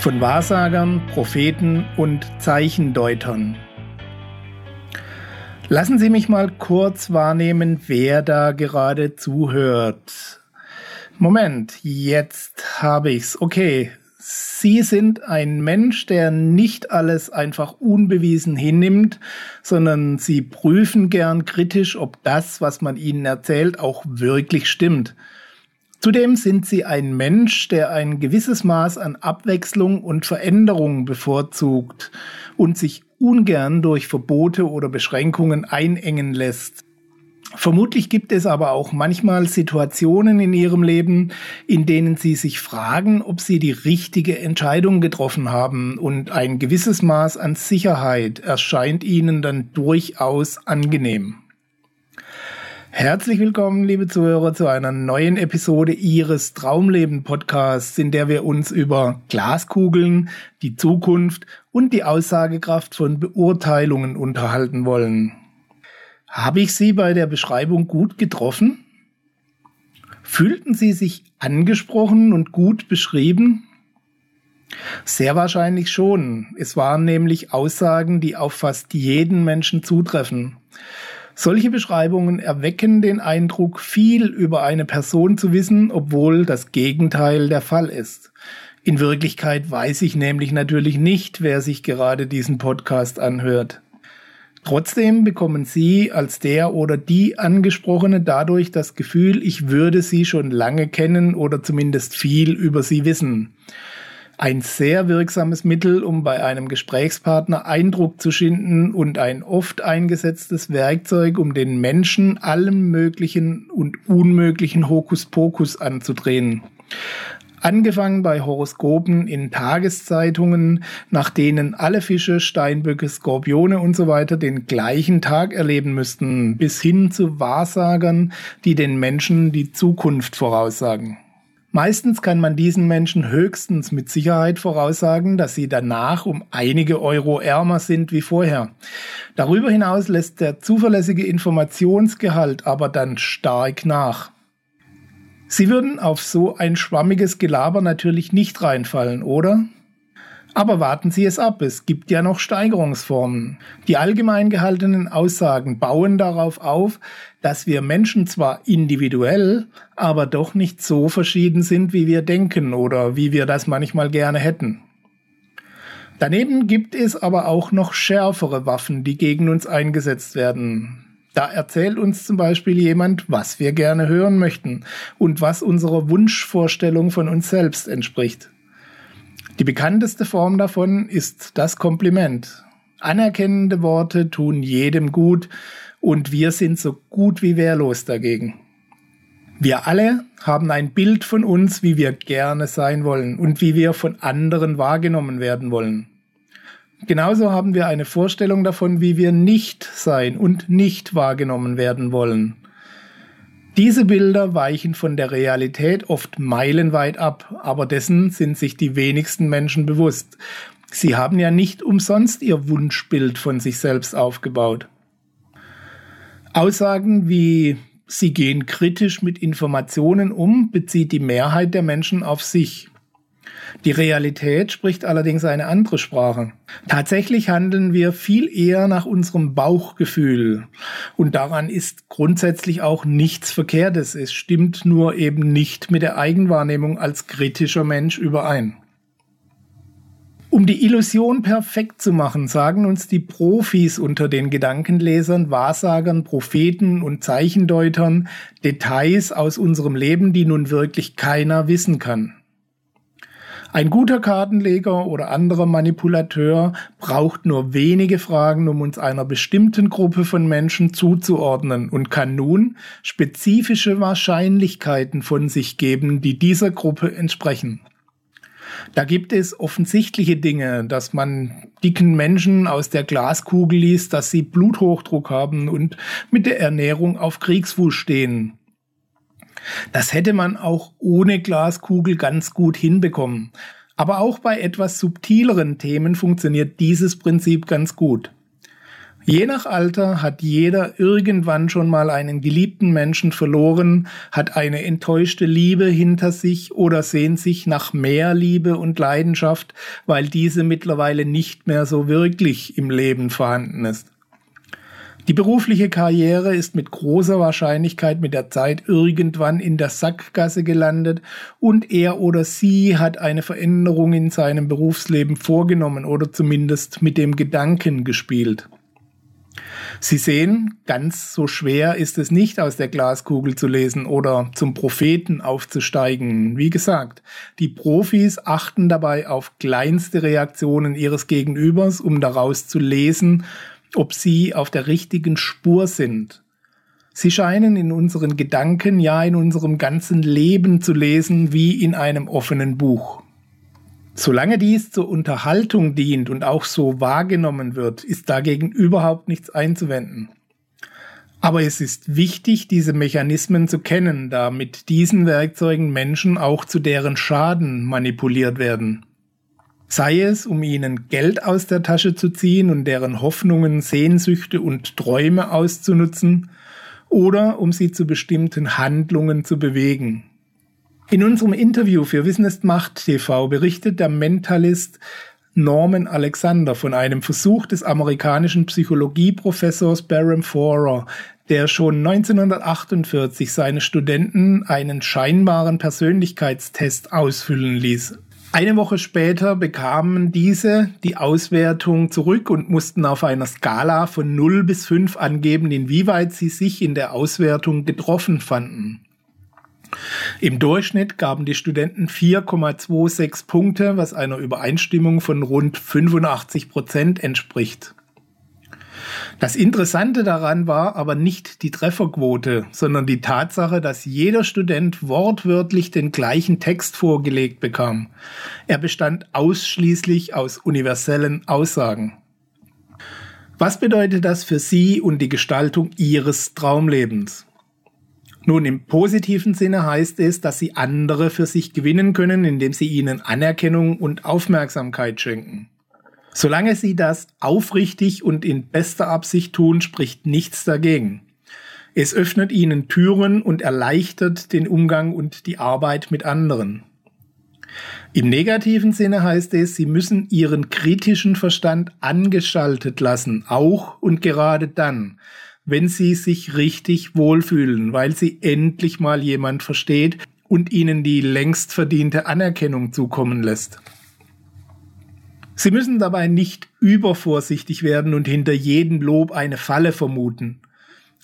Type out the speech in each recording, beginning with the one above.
Von Wahrsagern, Propheten und Zeichendeutern. Lassen Sie mich mal kurz wahrnehmen, wer da gerade zuhört. Moment, jetzt habe ich's. Okay, Sie sind ein Mensch, der nicht alles einfach unbewiesen hinnimmt, sondern Sie prüfen gern kritisch, ob das, was man Ihnen erzählt, auch wirklich stimmt. Zudem sind sie ein Mensch, der ein gewisses Maß an Abwechslung und Veränderung bevorzugt und sich ungern durch Verbote oder Beschränkungen einengen lässt. Vermutlich gibt es aber auch manchmal Situationen in ihrem Leben, in denen sie sich fragen, ob sie die richtige Entscheidung getroffen haben und ein gewisses Maß an Sicherheit erscheint ihnen dann durchaus angenehm. Herzlich willkommen, liebe Zuhörer, zu einer neuen Episode Ihres Traumleben Podcasts, in der wir uns über Glaskugeln, die Zukunft und die Aussagekraft von Beurteilungen unterhalten wollen. Habe ich Sie bei der Beschreibung gut getroffen? Fühlten Sie sich angesprochen und gut beschrieben? Sehr wahrscheinlich schon. Es waren nämlich Aussagen, die auf fast jeden Menschen zutreffen. Solche Beschreibungen erwecken den Eindruck, viel über eine Person zu wissen, obwohl das Gegenteil der Fall ist. In Wirklichkeit weiß ich nämlich natürlich nicht, wer sich gerade diesen Podcast anhört. Trotzdem bekommen Sie als der oder die Angesprochene dadurch das Gefühl, ich würde Sie schon lange kennen oder zumindest viel über Sie wissen ein sehr wirksames Mittel, um bei einem Gesprächspartner Eindruck zu schinden und ein oft eingesetztes Werkzeug, um den Menschen allen möglichen und unmöglichen Hokuspokus anzudrehen. Angefangen bei Horoskopen in Tageszeitungen, nach denen alle Fische, Steinböcke, Skorpione und so weiter den gleichen Tag erleben müssten, bis hin zu Wahrsagern, die den Menschen die Zukunft voraussagen. Meistens kann man diesen Menschen höchstens mit Sicherheit voraussagen, dass sie danach um einige Euro ärmer sind wie vorher. Darüber hinaus lässt der zuverlässige Informationsgehalt aber dann stark nach. Sie würden auf so ein schwammiges Gelaber natürlich nicht reinfallen, oder? Aber warten Sie es ab, es gibt ja noch Steigerungsformen. Die allgemein gehaltenen Aussagen bauen darauf auf, dass wir Menschen zwar individuell, aber doch nicht so verschieden sind, wie wir denken oder wie wir das manchmal gerne hätten. Daneben gibt es aber auch noch schärfere Waffen, die gegen uns eingesetzt werden. Da erzählt uns zum Beispiel jemand, was wir gerne hören möchten und was unserer Wunschvorstellung von uns selbst entspricht. Die bekannteste Form davon ist das Kompliment. Anerkennende Worte tun jedem gut und wir sind so gut wie wehrlos dagegen. Wir alle haben ein Bild von uns, wie wir gerne sein wollen und wie wir von anderen wahrgenommen werden wollen. Genauso haben wir eine Vorstellung davon, wie wir nicht sein und nicht wahrgenommen werden wollen. Diese Bilder weichen von der Realität oft meilenweit ab, aber dessen sind sich die wenigsten Menschen bewusst. Sie haben ja nicht umsonst ihr Wunschbild von sich selbst aufgebaut. Aussagen wie Sie gehen kritisch mit Informationen um, bezieht die Mehrheit der Menschen auf sich. Die Realität spricht allerdings eine andere Sprache. Tatsächlich handeln wir viel eher nach unserem Bauchgefühl. Und daran ist grundsätzlich auch nichts Verkehrtes. Es stimmt nur eben nicht mit der Eigenwahrnehmung als kritischer Mensch überein. Um die Illusion perfekt zu machen, sagen uns die Profis unter den Gedankenlesern, Wahrsagern, Propheten und Zeichendeutern Details aus unserem Leben, die nun wirklich keiner wissen kann. Ein guter Kartenleger oder anderer Manipulateur braucht nur wenige Fragen, um uns einer bestimmten Gruppe von Menschen zuzuordnen und kann nun spezifische Wahrscheinlichkeiten von sich geben, die dieser Gruppe entsprechen. Da gibt es offensichtliche Dinge, dass man dicken Menschen aus der Glaskugel liest, dass sie Bluthochdruck haben und mit der Ernährung auf Kriegsfuß stehen. Das hätte man auch ohne Glaskugel ganz gut hinbekommen. Aber auch bei etwas subtileren Themen funktioniert dieses Prinzip ganz gut. Je nach Alter hat jeder irgendwann schon mal einen geliebten Menschen verloren, hat eine enttäuschte Liebe hinter sich oder sehnt sich nach mehr Liebe und Leidenschaft, weil diese mittlerweile nicht mehr so wirklich im Leben vorhanden ist. Die berufliche Karriere ist mit großer Wahrscheinlichkeit mit der Zeit irgendwann in der Sackgasse gelandet und er oder sie hat eine Veränderung in seinem Berufsleben vorgenommen oder zumindest mit dem Gedanken gespielt. Sie sehen, ganz so schwer ist es nicht aus der Glaskugel zu lesen oder zum Propheten aufzusteigen. Wie gesagt, die Profis achten dabei auf kleinste Reaktionen ihres Gegenübers, um daraus zu lesen, ob sie auf der richtigen Spur sind. Sie scheinen in unseren Gedanken, ja in unserem ganzen Leben zu lesen wie in einem offenen Buch. Solange dies zur Unterhaltung dient und auch so wahrgenommen wird, ist dagegen überhaupt nichts einzuwenden. Aber es ist wichtig, diese Mechanismen zu kennen, da mit diesen Werkzeugen Menschen auch zu deren Schaden manipuliert werden. Sei es, um ihnen Geld aus der Tasche zu ziehen und deren Hoffnungen, Sehnsüchte und Träume auszunutzen, oder um sie zu bestimmten Handlungen zu bewegen. In unserem Interview für Wissen ist Macht TV berichtet der Mentalist Norman Alexander von einem Versuch des amerikanischen Psychologieprofessors Barham Forer, der schon 1948 seine Studenten einen scheinbaren Persönlichkeitstest ausfüllen ließ. Eine Woche später bekamen diese die Auswertung zurück und mussten auf einer Skala von 0 bis 5 angeben, inwieweit sie sich in der Auswertung getroffen fanden. Im Durchschnitt gaben die Studenten 4,26 Punkte, was einer Übereinstimmung von rund 85 Prozent entspricht. Das Interessante daran war aber nicht die Trefferquote, sondern die Tatsache, dass jeder Student wortwörtlich den gleichen Text vorgelegt bekam. Er bestand ausschließlich aus universellen Aussagen. Was bedeutet das für Sie und die Gestaltung Ihres Traumlebens? Nun, im positiven Sinne heißt es, dass Sie andere für sich gewinnen können, indem Sie ihnen Anerkennung und Aufmerksamkeit schenken. Solange sie das aufrichtig und in bester Absicht tun, spricht nichts dagegen. Es öffnet ihnen Türen und erleichtert den Umgang und die Arbeit mit anderen. Im negativen Sinne heißt es, sie müssen ihren kritischen Verstand angeschaltet lassen, auch und gerade dann, wenn sie sich richtig wohlfühlen, weil sie endlich mal jemand versteht und ihnen die längst verdiente Anerkennung zukommen lässt. Sie müssen dabei nicht übervorsichtig werden und hinter jedem Lob eine Falle vermuten.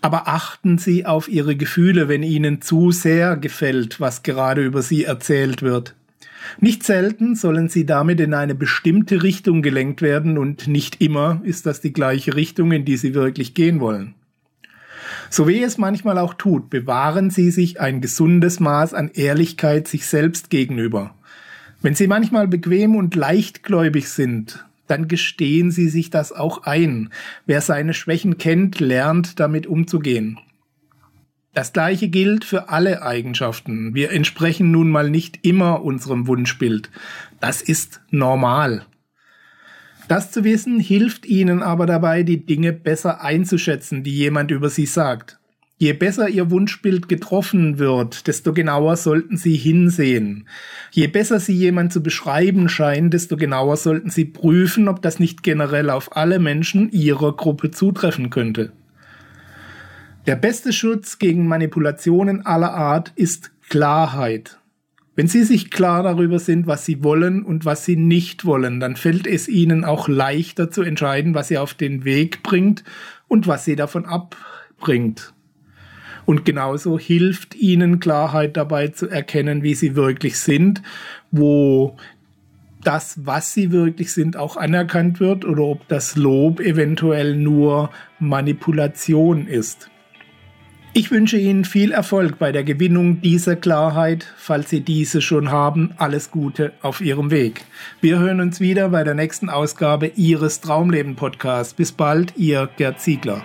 Aber achten Sie auf Ihre Gefühle, wenn Ihnen zu sehr gefällt, was gerade über Sie erzählt wird. Nicht selten sollen Sie damit in eine bestimmte Richtung gelenkt werden und nicht immer ist das die gleiche Richtung, in die Sie wirklich gehen wollen. So wie es manchmal auch tut, bewahren Sie sich ein gesundes Maß an Ehrlichkeit sich selbst gegenüber. Wenn Sie manchmal bequem und leichtgläubig sind, dann gestehen Sie sich das auch ein. Wer seine Schwächen kennt, lernt damit umzugehen. Das gleiche gilt für alle Eigenschaften. Wir entsprechen nun mal nicht immer unserem Wunschbild. Das ist normal. Das zu wissen hilft Ihnen aber dabei, die Dinge besser einzuschätzen, die jemand über Sie sagt. Je besser Ihr Wunschbild getroffen wird, desto genauer sollten Sie hinsehen. Je besser Sie jemand zu beschreiben scheint, desto genauer sollten Sie prüfen, ob das nicht generell auf alle Menschen Ihrer Gruppe zutreffen könnte. Der beste Schutz gegen Manipulationen aller Art ist Klarheit. Wenn Sie sich klar darüber sind, was Sie wollen und was Sie nicht wollen, dann fällt es Ihnen auch leichter zu entscheiden, was Sie auf den Weg bringt und was Sie davon abbringt. Und genauso hilft ihnen Klarheit dabei zu erkennen, wie sie wirklich sind, wo das, was sie wirklich sind, auch anerkannt wird oder ob das Lob eventuell nur Manipulation ist. Ich wünsche Ihnen viel Erfolg bei der Gewinnung dieser Klarheit. Falls Sie diese schon haben, alles Gute auf Ihrem Weg. Wir hören uns wieder bei der nächsten Ausgabe Ihres Traumleben Podcasts. Bis bald, Ihr Gerd Ziegler.